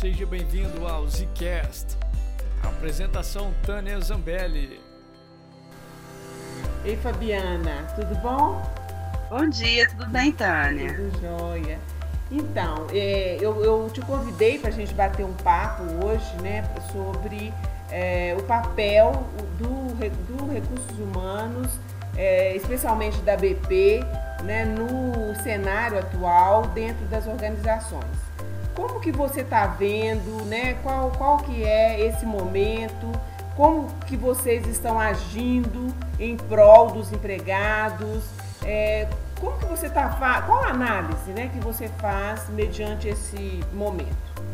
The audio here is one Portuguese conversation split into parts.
Seja bem-vindo ao Zcast. Apresentação Tânia Zambelli. Ei Fabiana, tudo bom? Bom dia, tudo bem, Tânia? Tudo jóia. Então, é, eu, eu, te convidei para a gente bater um papo hoje, né, sobre é, o papel do, do recursos humanos, é, especialmente da BP, né, no cenário atual dentro das organizações. Como que você está vendo, né? Qual, qual que é esse momento? Como que vocês estão agindo em prol dos empregados? É, como que você está qual a análise, né, que você faz mediante esse momento?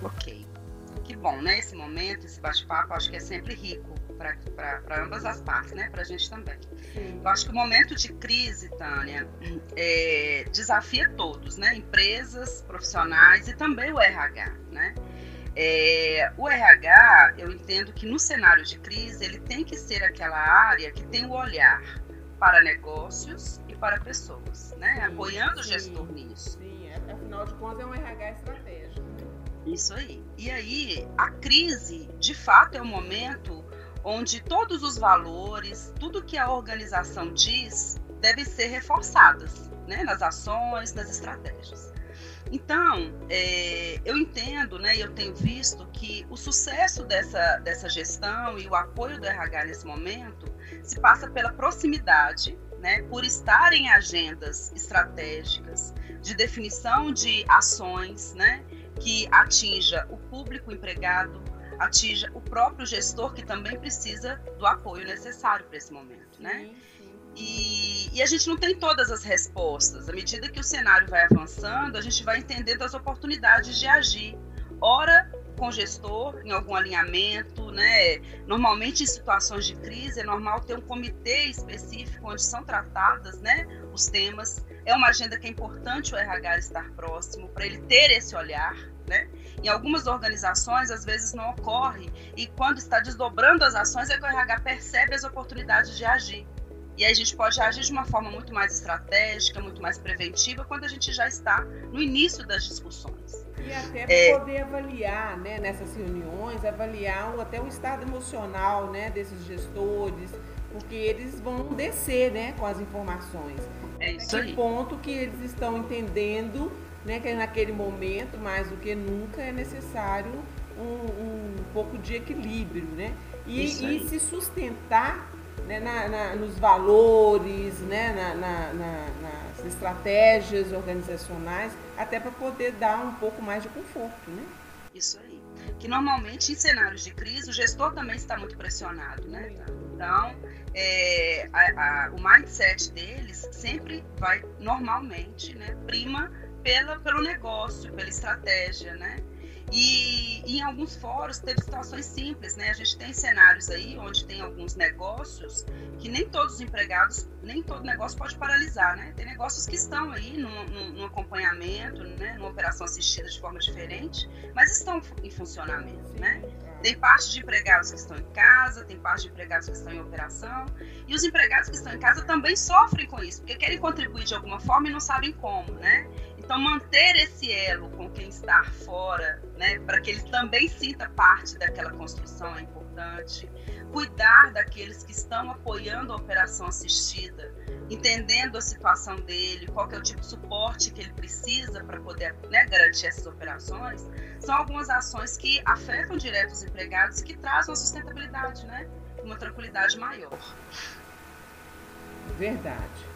Ok, que bom, né? Esse momento, esse bate-papo, acho que é sempre rico para ambas as partes, né? Para a gente também. Sim. Eu acho que o momento de crise, Tânia, é, desafia todos, né? Empresas, profissionais e também o RH, né? É, o RH, eu entendo que no cenário de crise, ele tem que ser aquela área que tem o olhar para negócios e para pessoas, né? Sim, Apoiando sim, o gestor nisso. Sim, é, afinal de contas é um RH estratégico. Isso aí. E aí, a crise, de fato, é o momento onde todos os valores, tudo que a organização diz, devem ser reforçadas né, nas ações, nas estratégias. Então, é, eu entendo, né, eu tenho visto que o sucesso dessa, dessa gestão e o apoio do RH nesse momento se passa pela proximidade, né, por estar em agendas estratégicas de definição de ações né, que atinja o público empregado, atinja o próprio gestor que também precisa do apoio necessário para esse momento, né? E, e, a gente não tem todas as respostas. À medida que o cenário vai avançando, a gente vai entendendo as oportunidades de agir. Ora, com o gestor, em algum alinhamento, né? Normalmente, em situações de crise, é normal ter um comitê específico onde são tratadas, né? Os temas. É uma agenda que é importante o RH estar próximo, para ele ter esse olhar, né? Em algumas organizações, às vezes não ocorre, e quando está desdobrando as ações, é que o RH percebe as oportunidades de agir. E aí a gente pode agir de uma forma muito mais estratégica, muito mais preventiva, quando a gente já está no início das discussões. E até é... poder avaliar, né, nessas reuniões, avaliar até o estado emocional, né, desses gestores, porque eles vão descer, né, com as informações. É isso aí. ponto que eles estão entendendo né, que naquele momento, mais do que nunca, é necessário um, um pouco de equilíbrio, né? E, e se sustentar né, na, na, nos valores, né, na, nas estratégias organizacionais, até para poder dar um pouco mais de conforto, né? Isso aí. Que normalmente em cenários de crise o gestor também está muito pressionado, né? Então, é, a, a, o mindset deles sempre vai normalmente, né, prima pela, pelo negócio, pela estratégia, né? E, e, em alguns fóruns teve situações simples, né? A gente tem cenários aí onde tem alguns negócios que nem todos os empregados, nem todo negócio pode paralisar, né? Tem negócios que estão aí no acompanhamento, né? Numa operação assistida de forma diferente, mas estão em funcionamento, né? Tem parte de empregados que estão em casa, tem parte de empregados que estão em operação, e os empregados que estão em casa também sofrem com isso, porque querem contribuir de alguma forma e não sabem como, né? Então, manter esse elo com quem está fora, né, para que ele também sinta parte daquela construção é importante. Cuidar daqueles que estão apoiando a operação assistida, entendendo a situação dele, qual é o tipo de suporte que ele precisa para poder né, garantir essas operações, são algumas ações que afetam direto os empregados e que trazem uma sustentabilidade, né, uma tranquilidade maior. Verdade.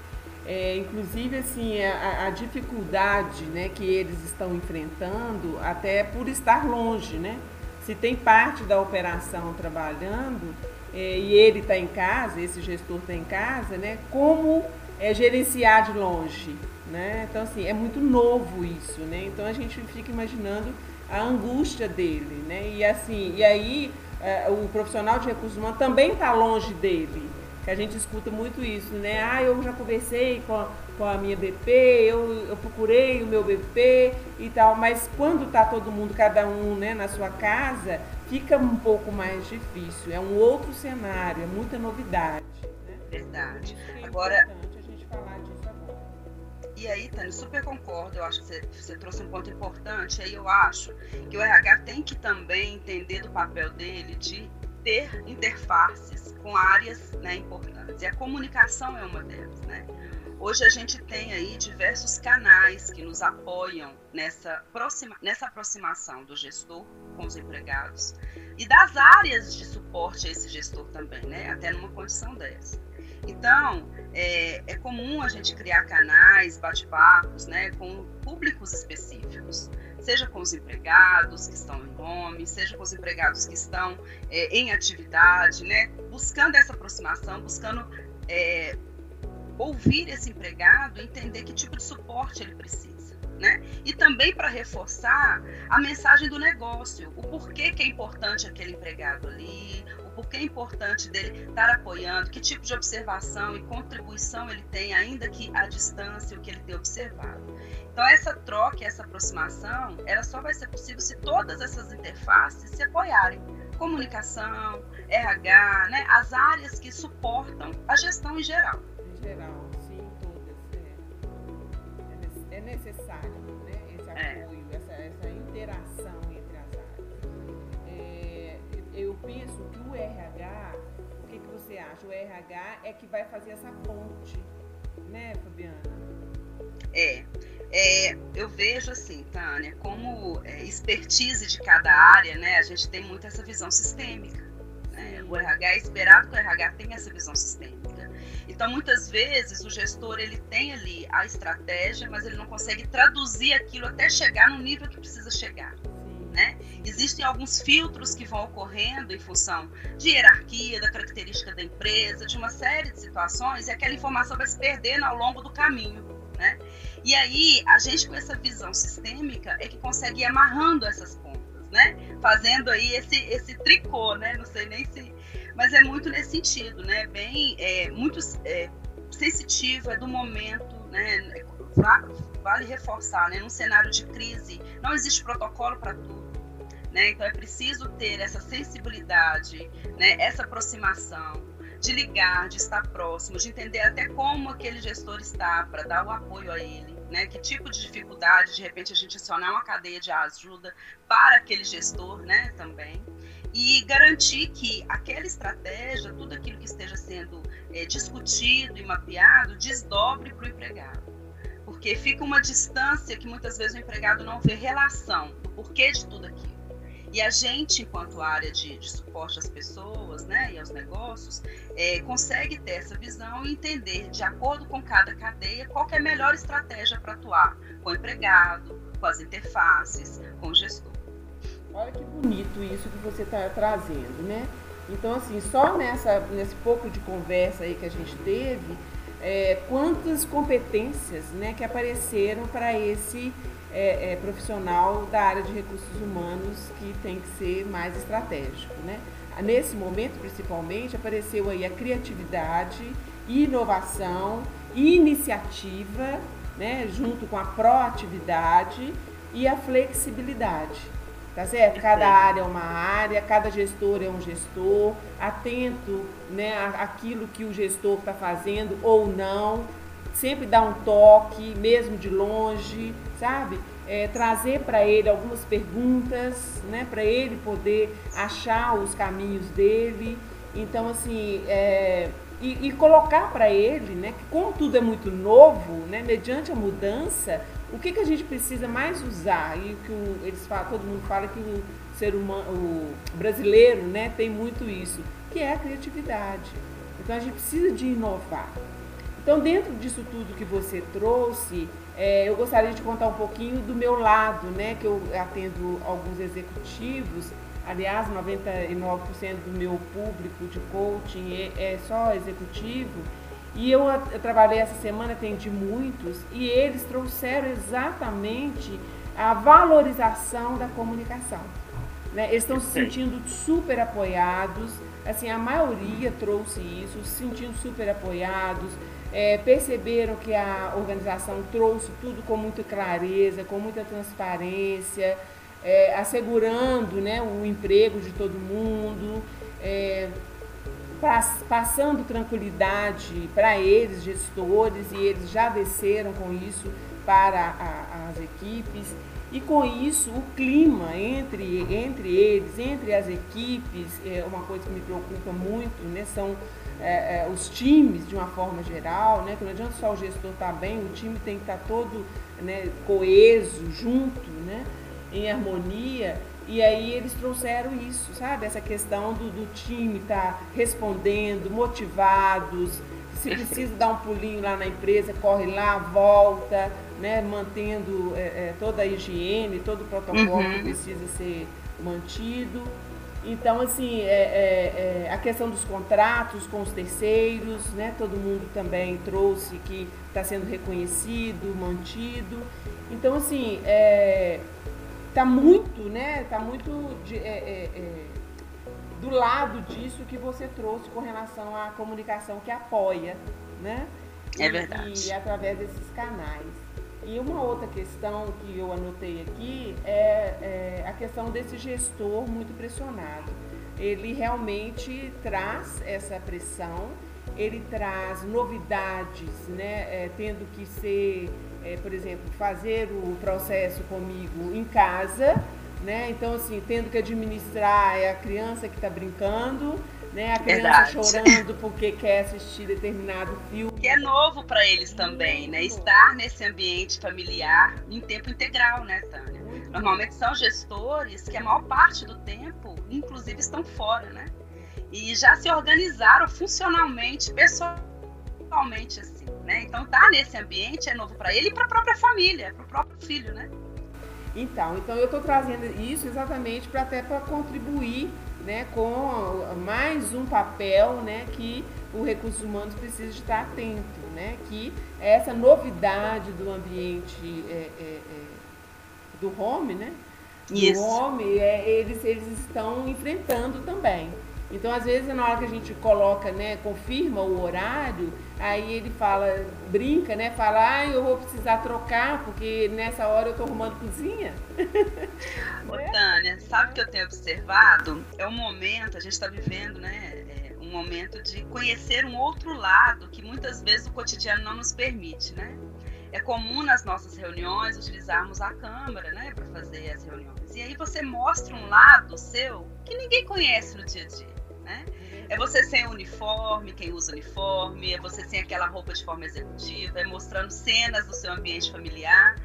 É, inclusive, assim, a, a, dificuldade né, que eles estão enfrentando, até por estar longe, né? Se tem parte da operação trabalhando é, e ele está em casa, esse gestor está em casa, né? Como é, gerenciar de longe, né? Então, assim, é muito novo isso, né? Então, a gente fica imaginando a angústia dele, né? E, assim, e aí é, o profissional de recursos humanos também está longe dele, que a gente escuta muito isso, né? Ah, eu já conversei com a, com a minha BP, eu, eu procurei o meu BP e tal, mas quando está todo mundo, cada um né, na sua casa, fica um pouco mais difícil. É um outro cenário, é muita novidade. Né? Verdade. É agora. a gente falar disso agora. e aí, Tânia, super concordo. Eu acho que você, você, trouxe um ponto importante. Aí eu acho que o RH tem que também entender do papel dele de ter interfaces com áreas né, importantes. E a comunicação é uma delas, né? Hoje a gente tem aí diversos canais que nos apoiam nessa, proxima, nessa aproximação do gestor com os empregados e das áreas de suporte a esse gestor também, né? Até numa condição dessa. Então, é, é comum a gente criar canais, bate-papos, né, com públicos específicos, seja com os empregados que estão em nome, seja com os empregados que estão é, em atividade, né, buscando essa aproximação, buscando é, ouvir esse empregado, entender que tipo de suporte ele precisa. Né? E também para reforçar a mensagem do negócio, o porquê que é importante aquele empregado ali, o porquê é importante dele estar apoiando, que tipo de observação e contribuição ele tem, ainda que à distância, o que ele tem observado. Então, essa troca, essa aproximação, ela só vai ser possível se todas essas interfaces se apoiarem. Comunicação, RH, né? as áreas que suportam a gestão em geral geral, necessário né, esse é. apoio, é. essa, essa interação entre as áreas. É, eu penso que o RH, o que, que você acha? O RH é que vai fazer essa ponte, né, Fabiana? É. É, eu vejo assim, Tânia, como é, expertise de cada área, né, a gente tem muito essa visão sistêmica. Né? O RH é esperado que o RH tenha essa visão sistêmica. Então, muitas vezes, o gestor ele tem ali a estratégia, mas ele não consegue traduzir aquilo até chegar no nível que precisa chegar. Né? Existem alguns filtros que vão ocorrendo em função de hierarquia, da característica da empresa, de uma série de situações, e aquela informação vai se perdendo ao longo do caminho. Né? E aí, a gente com essa visão sistêmica é que consegue ir amarrando essas pontas, né? Fazendo aí esse, esse tricô, né? Não sei nem se mas é muito nesse sentido, né? Bem, é, muito é, sensitivo, é do momento, né? Vale reforçar, né? Num cenário de crise, não existe protocolo para tudo. Né? Então é preciso ter essa sensibilidade, né? essa aproximação, de ligar, de estar próximo, de entender até como aquele gestor está para dar o apoio a ele, né? Que tipo de dificuldade, de repente, a gente acionar uma cadeia de ajuda para aquele gestor, né? Também e garantir que aquela estratégia, tudo aquilo que esteja sendo é, discutido e mapeado, desdobre para o empregado. Porque fica uma distância que muitas vezes o empregado não vê relação, o porquê de tudo aquilo. E a gente, enquanto área de, de suporte às pessoas né, e aos negócios, é, consegue ter essa visão e entender, de acordo com cada cadeia, qual é a melhor estratégia para atuar com o empregado, com as interfaces, com o gestor. Olha que bonito isso que você está trazendo, né? Então, assim, só nessa, nesse pouco de conversa aí que a gente teve, é, quantas competências né, que apareceram para esse é, é, profissional da área de recursos humanos que tem que ser mais estratégico, né? Nesse momento, principalmente, apareceu aí a criatividade, inovação, iniciativa, né, junto com a proatividade e a flexibilidade tá certo? Cada área é uma área, cada gestor é um gestor, atento né, àquilo que o gestor está fazendo ou não, sempre dar um toque, mesmo de longe, sabe? É, trazer para ele algumas perguntas, né, para ele poder achar os caminhos dele. Então, assim, é, e, e, colocar para ele, né, que como tudo é muito novo, né, mediante a mudança, o que, que a gente precisa mais usar? E que o, eles falam, todo mundo fala que o ser humano, o brasileiro, né, tem muito isso, que é a criatividade. Então a gente precisa de inovar. Então dentro disso tudo que você trouxe, é, eu gostaria de contar um pouquinho do meu lado, né, que eu atendo alguns executivos. Aliás, 99% do meu público de coaching é, é só executivo. E eu, eu trabalhei essa semana, atendi muitos, e eles trouxeram exatamente a valorização da comunicação. Né? Eles estão se sentindo super apoiados, assim, a maioria trouxe isso, se sentindo super apoiados, é, perceberam que a organização trouxe tudo com muita clareza, com muita transparência, é, assegurando né, o emprego de todo mundo. É, passando tranquilidade para eles, gestores, e eles já desceram com isso para a, as equipes. E com isso, o clima entre, entre eles, entre as equipes, é uma coisa que me preocupa muito, né? São é, é, os times de uma forma geral, né? Que não adianta só o gestor estar tá bem, o time tem que estar tá todo né, coeso, junto, né? Em harmonia. E aí eles trouxeram isso, sabe? Essa questão do, do time estar tá respondendo, motivados. Se precisa dar um pulinho lá na empresa, corre lá, volta, né? Mantendo é, é, toda a higiene, todo o protocolo uhum. que precisa ser mantido. Então, assim, é, é, é, a questão dos contratos com os terceiros, né? Todo mundo também trouxe que está sendo reconhecido, mantido. Então, assim, é, está muito, né? Tá muito de, é, é, é, do lado disso que você trouxe com relação à comunicação que apoia, né? É verdade. E, e através desses canais. E uma outra questão que eu anotei aqui é, é, a questão desse gestor muito pressionado. Ele realmente traz essa pressão, ele traz novidades, né, é, tendo que ser é, por exemplo, fazer o processo comigo em casa, né? Então, assim, tendo que administrar é a criança que está brincando, né? A criança Verdade. chorando porque quer assistir determinado filme. Que é novo para eles também, né? Estar nesse ambiente familiar em tempo integral, né, Tânia? Muito Normalmente são gestores que a maior parte do tempo, inclusive, estão fora, né? E já se organizaram funcionalmente, pessoalmente, assim né? Então tá nesse ambiente é novo para ele e para a própria família, para o próprio filho, né? Então, então eu estou trazendo isso exatamente para até para contribuir, né, com mais um papel, né, que o recursos humanos precisa estar atento, né, que essa novidade do ambiente é, é, é, do home, né, do home, é, eles eles estão enfrentando também. Então, às vezes, na hora que a gente coloca, né, confirma o horário, aí ele fala, brinca, né, fala, ah, eu vou precisar trocar, porque nessa hora eu estou arrumando cozinha. Ô, Tânia, sabe o que eu tenho observado? É um momento, a gente está vivendo, né, é um momento de conhecer um outro lado que muitas vezes o cotidiano não nos permite, né? É comum nas nossas reuniões utilizarmos a câmera, né, para fazer as reuniões. E aí você mostra um lado seu que ninguém conhece no dia a dia né? É você sem uniforme, quem usa uniforme, é você sem aquela roupa de forma executiva, é mostrando cenas do seu ambiente familiar.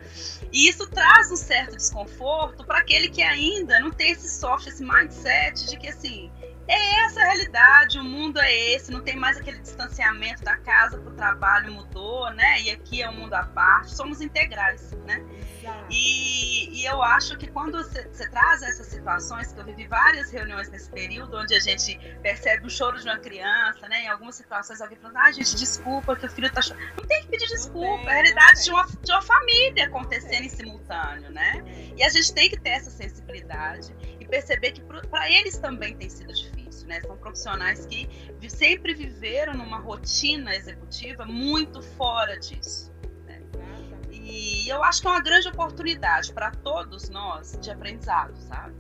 E isso traz um certo desconforto para aquele que ainda não tem esse soft, esse mindset de que assim, é essa a realidade, o mundo é esse, não tem mais aquele distanciamento da casa para o trabalho mudou, né? E aqui é um mundo à parte, somos integrais, né? E, e, eu acho que quando você, você, traz essas situações, que eu vivi várias reuniões nesse período, onde a gente percebe o choro de uma criança, né? Em algumas situações alguém falando, ah, gente, desculpa que o filho tá chorando. Não tem que pedir desculpa, é a realidade de uma, de uma família acontecendo em simultâneo, né? E a gente tem que ter essa sensibilidade e perceber que para eles também tem sido difícil, né? São profissionais que sempre viveram numa rotina executiva muito fora disso. E eu acho que é uma grande oportunidade para todos nós de aprendizado, sabe?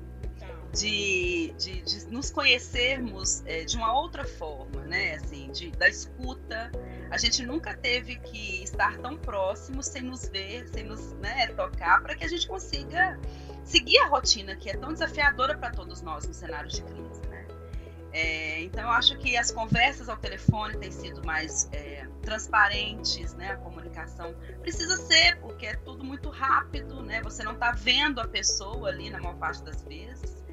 De, de, de, nos conhecermos é, de uma outra forma, né? Assim, de, da escuta. A gente nunca teve que estar tão próximo sem nos ver, sem nos né, tocar, para que a gente consiga seguir a rotina que é tão desafiadora para todos nós no cenário de crise. É, então, eu acho que as conversas ao telefone têm sido mais é, transparentes, né? a comunicação precisa ser, porque é tudo muito rápido, né? você não está vendo a pessoa ali na maior parte das vezes.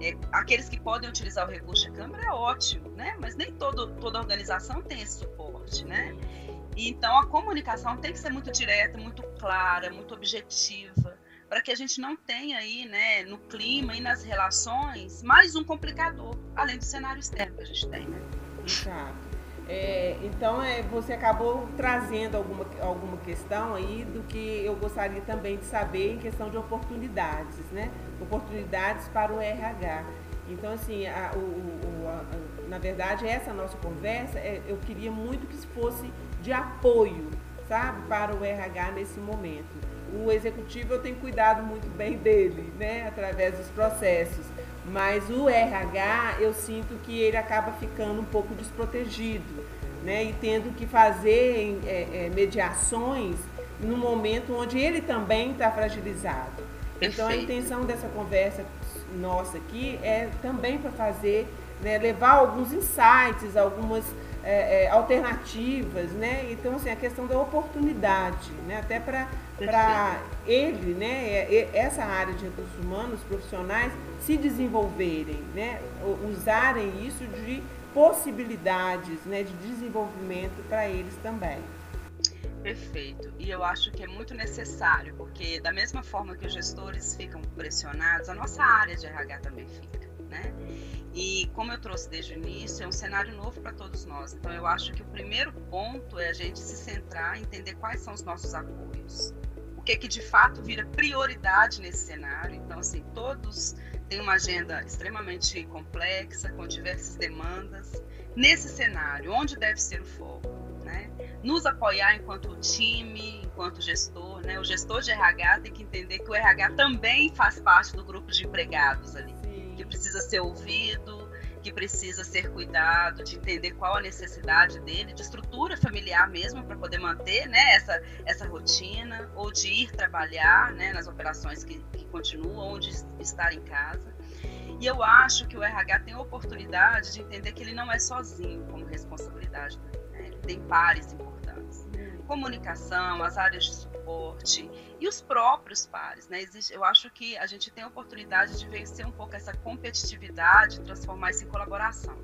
É, aqueles que podem utilizar o recurso de câmera é ótimo, né? mas nem todo, toda organização tem esse suporte. Né? então, a comunicação tem que ser muito direta, muito clara, muito objetiva para que a gente não tenha aí, né, no clima e nas relações, mais um complicador, além do cenário externo que a gente tem, né? Exato. É, então, é, você acabou trazendo alguma, alguma questão aí do que eu gostaria também de saber em questão de oportunidades, né? Oportunidades para o RH. Então, assim, a, o, o, a, na verdade, essa nossa conversa, é, eu queria muito que fosse de apoio, sabe, para o RH nesse momento o executivo eu tenho cuidado muito bem dele, né, através dos processos. Mas o RH, eu sinto que ele acaba ficando um pouco desprotegido, né? E tendo que fazer é, é, mediações no momento onde ele também está fragilizado. Perfeito. Então a intenção dessa conversa nossa aqui é também para fazer, né, levar alguns insights, algumas é, é, alternativas, né? Então assim a questão da oportunidade, né? Até para para ele, né? É, é, essa área de recursos humanos profissionais se desenvolverem, né? Usarem isso de possibilidades, né? De desenvolvimento para eles também. Perfeito. E eu acho que é muito necessário, porque da mesma forma que os gestores ficam pressionados, a nossa área de RH também fica, né? E como eu trouxe desde o início, é um cenário novo para todos nós. Então eu acho que o primeiro ponto é a gente se centrar, entender quais são os nossos apoios. O que que de fato vira prioridade nesse cenário. Então assim, todos têm uma agenda extremamente complexa, com diversas demandas. Nesse cenário, onde deve ser o foco? né? Nos apoiar enquanto time, enquanto gestor, né? O gestor de RH tem que entender que o RH também faz parte do grupo de empregados ali, Sim. que precisa ser ouvido, que precisa ser cuidado, de entender qual a necessidade dele, de estrutura familiar mesmo para poder manter, né, essa essa rotina ou de ir trabalhar, né, nas operações que, que continuam ou de estar em casa. E eu acho que o RH tem a oportunidade de entender que ele não é sozinho como responsabilidade dele tem pares importantes. Comunicação, as áreas de suporte e os próprios pares. Né? Eu acho que a gente tem a oportunidade de vencer um pouco essa competitividade transformar isso em colaboração.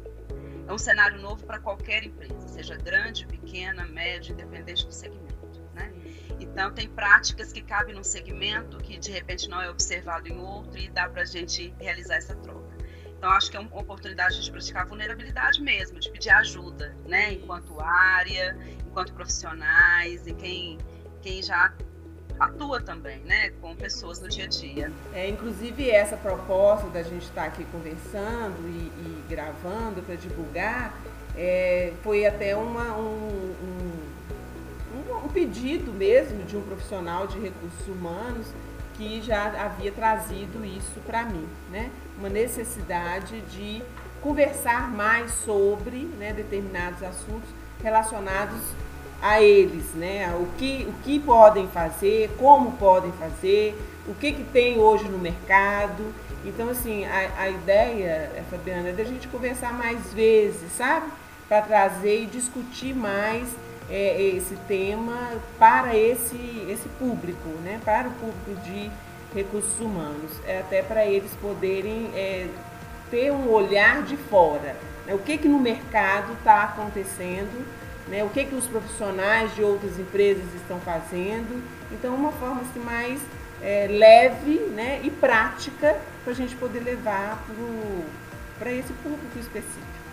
É um cenário novo para qualquer empresa, seja grande, pequena, média, independente do segmento. Né? Então, tem práticas que cabem num segmento que de repente não é observado em outro e dá para a gente realizar essa troca. Então, acho que é uma oportunidade de praticar vulnerabilidade mesmo, de pedir ajuda, né? Enquanto área, enquanto profissionais e quem, quem já atua também, né? Com pessoas no dia a dia. É, inclusive, essa proposta da gente estar aqui conversando e, e gravando para divulgar é, foi até uma, um, um, um pedido mesmo de um profissional de recursos humanos que já havia trazido isso para mim, né? Uma necessidade de conversar mais sobre né, determinados assuntos relacionados a eles, né? O que, o que podem fazer, como podem fazer, o que, que tem hoje no mercado. Então, assim, a, a ideia, eh, Fabiana, é da gente conversar mais vezes, sabe? Para trazer e discutir mais é, esse tema para esse, esse público, né? para o público de recursos humanos, é até para eles poderem é, ter um olhar de fora. Né? O que, que no mercado está acontecendo, né? o que, que os profissionais de outras empresas estão fazendo. Então, uma forma assim, mais é, leve né? e prática para a gente poder levar para esse público específico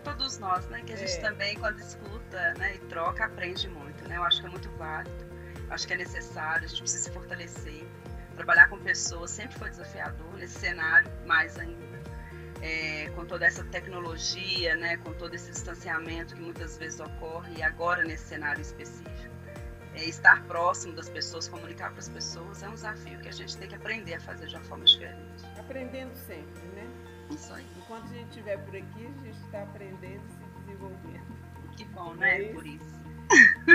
todos nós, né? Que a gente é. também, quando escuta né, e troca, aprende muito, né? Eu acho que é muito válido, acho que é necessário, a gente precisa se fortalecer. Trabalhar com pessoas sempre foi desafiador, nesse cenário, mais ainda. É, com toda essa tecnologia, né, com todo esse distanciamento que muitas vezes ocorre, e agora nesse cenário específico. É, estar próximo das pessoas, comunicar para as pessoas é um desafio que a gente tem que aprender a fazer de uma forma diferente. Aprendendo sempre, né? Enquanto a gente estiver por aqui, a gente está aprendendo e se desenvolvendo. Que bom, né? É por isso.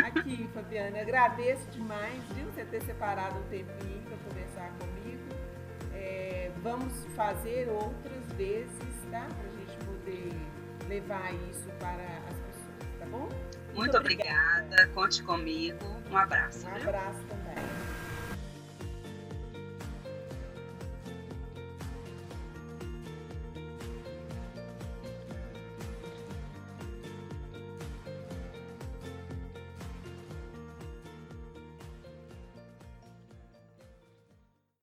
Aqui, Fabiana, agradeço demais, viu, você ter separado um tempinho para conversar comigo. É, vamos fazer outras vezes, tá? Para a gente poder levar isso para as pessoas, tá bom? Muito, Muito obrigada. obrigada. conte comigo. Um abraço. Um abraço também.